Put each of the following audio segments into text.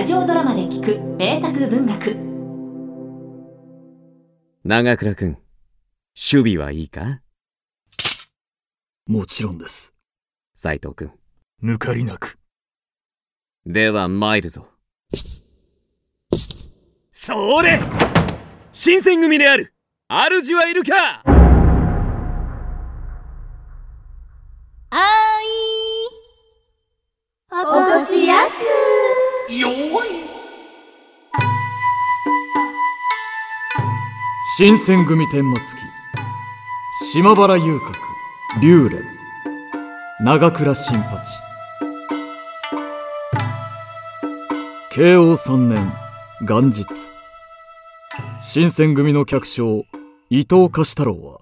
ラジオドラマで聞く名作文学長倉くん、守備はいいか？もちろんです。斉藤くん。抜かりなく。では参るぞ。それ新選組である主はいるか？新選組天末期。島原遊郭、龍蓮。長倉新八。慶応三年、元日。新選組の客商、伊藤貸太郎は、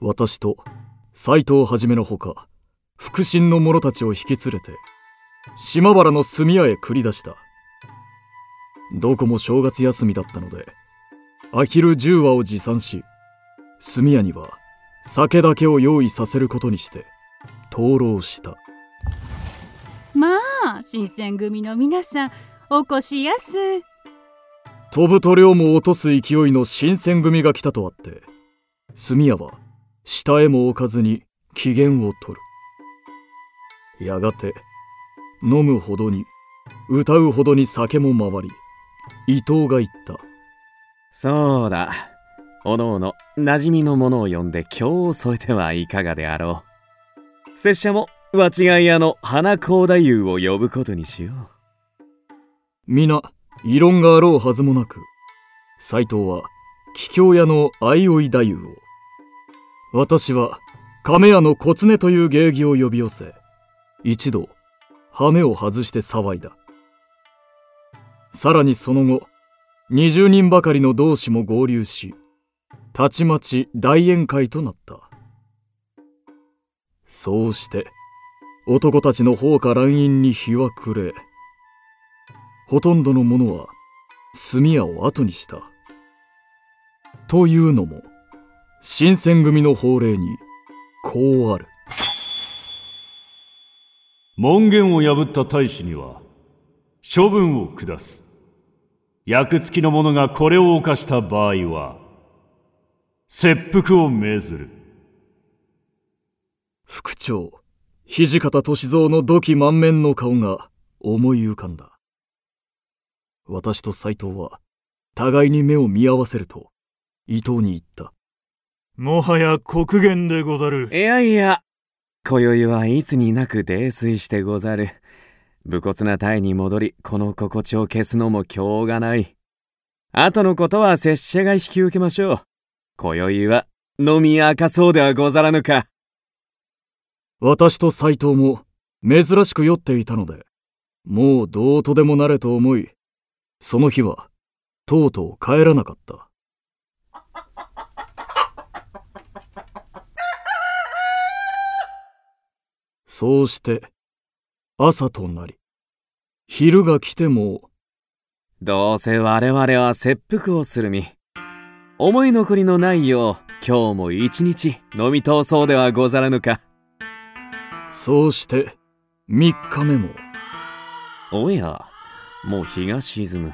私と斎藤はじめのほか、腹心の者たちを引き連れて、島原の住屋へ繰り出した。どこも正月休みだったので、アヒル10羽を持参し炭屋には酒だけを用意させることにして灯籠した。まあ新選組の皆さんお越しやす飛ぶ鳥をも落とす勢いの新選組が来たとあって炭屋は下へも置かずに機嫌を取る。やがて飲むほどに歌うほどに酒も回り伊藤が言ったそうだ。おのおの、馴染みの者を呼んで今日を添えてはいかがであろう。拙者も、和違い屋の花高太夫を呼ぶことにしよう。皆異論があろうはずもなく斎藤は桔梗屋の相生太夫を私は亀屋の小常という芸妓を呼び寄せ一度羽目を外して騒いださらにその後20人ばかりの同志も合流したちまち大宴会となったそうして男たちの放火乱淫に日は暮れほとんどの者は炭屋を後にした。というのも新選組の法令にこうある。門限を破った大使には処分を下す役付きの者がこれを犯した場合は切腹を命ずる副長土方歳三の土器満面の顔が思い浮かんだ。私と斎藤は互いに目を見合わせると伊藤に言った。もはや黒言でござる。いやいや、今宵はいつになく泥酔してござる。武骨な体に戻り、この心地を消すのも今日がない。後のことは拙者が引き受けましょう。今宵は飲み明かそうではござらぬか。私と斎藤も珍しく酔っていたので、もうどうとでもなれと思い、その日はとうとう帰らなかった。そうして朝となり、昼が来てもどうせ我々は切腹をする身。思い残りのないよう、今日も一日飲み通そうではござらぬか。そうして三日目もおや、もう日が沈む。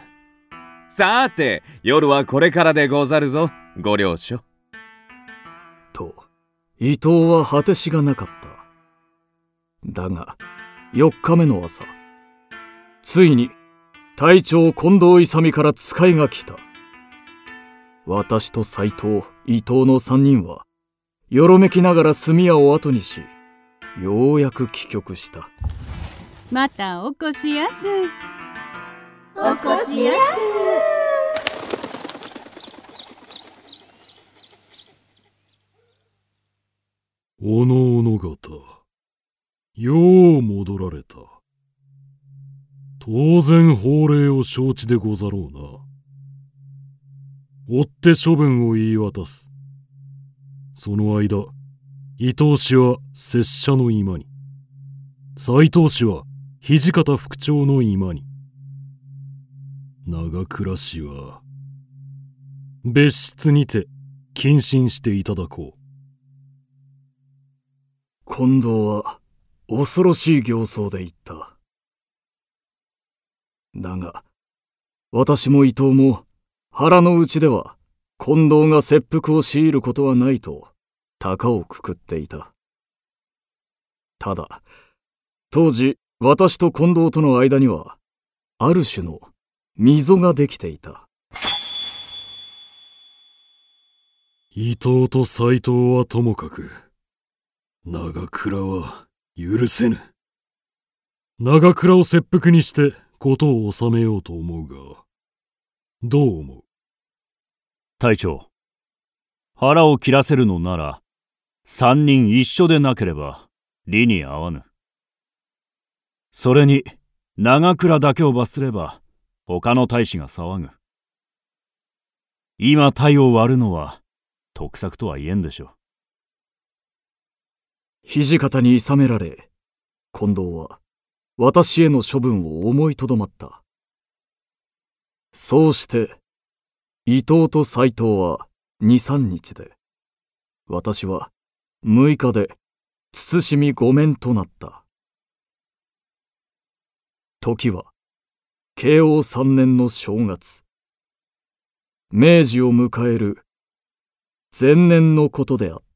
さて、夜はこれからでござるぞ、ご了承。と伊藤は果てしがなかった。だが4日目の朝。ついに隊長近藤勇から使いが来た。私と斎藤伊藤の3人はよろめきながら炭屋を後にしようやく帰局した。またお越しやすおこしやおのおの方よう戻られた。当然法令を承知でござろうな。追って処分を言い渡す。その間伊藤氏は拙者の居間に。斎藤氏は土方副長の居間に。長倉氏は別室にて謹慎していただこう。近藤は恐ろしい形相で言っただが、私も伊藤も腹の内では近藤が切腹を強いることはないと高をくくっていた。ただ、当時私と近藤との間には、ある種の溝ができていた。伊藤と斎藤はともかく、長倉は許せぬ。長倉を切腹にして事を収めようと思うが、どう思う？隊長、腹を切らせるのなら、三人一緒でなければ理に合わぬ。それに、長倉だけを罰すれば、他の大使が騒ぐ。今体を割るのは、得策とは言えんでしょう。土方に諌められ、近藤は私への処分を思いとどまった。そうして、伊藤と斎藤は二三日で、私は六日で慎み御免となった。時は、慶応三年の正月。明治を迎える前年のことであった。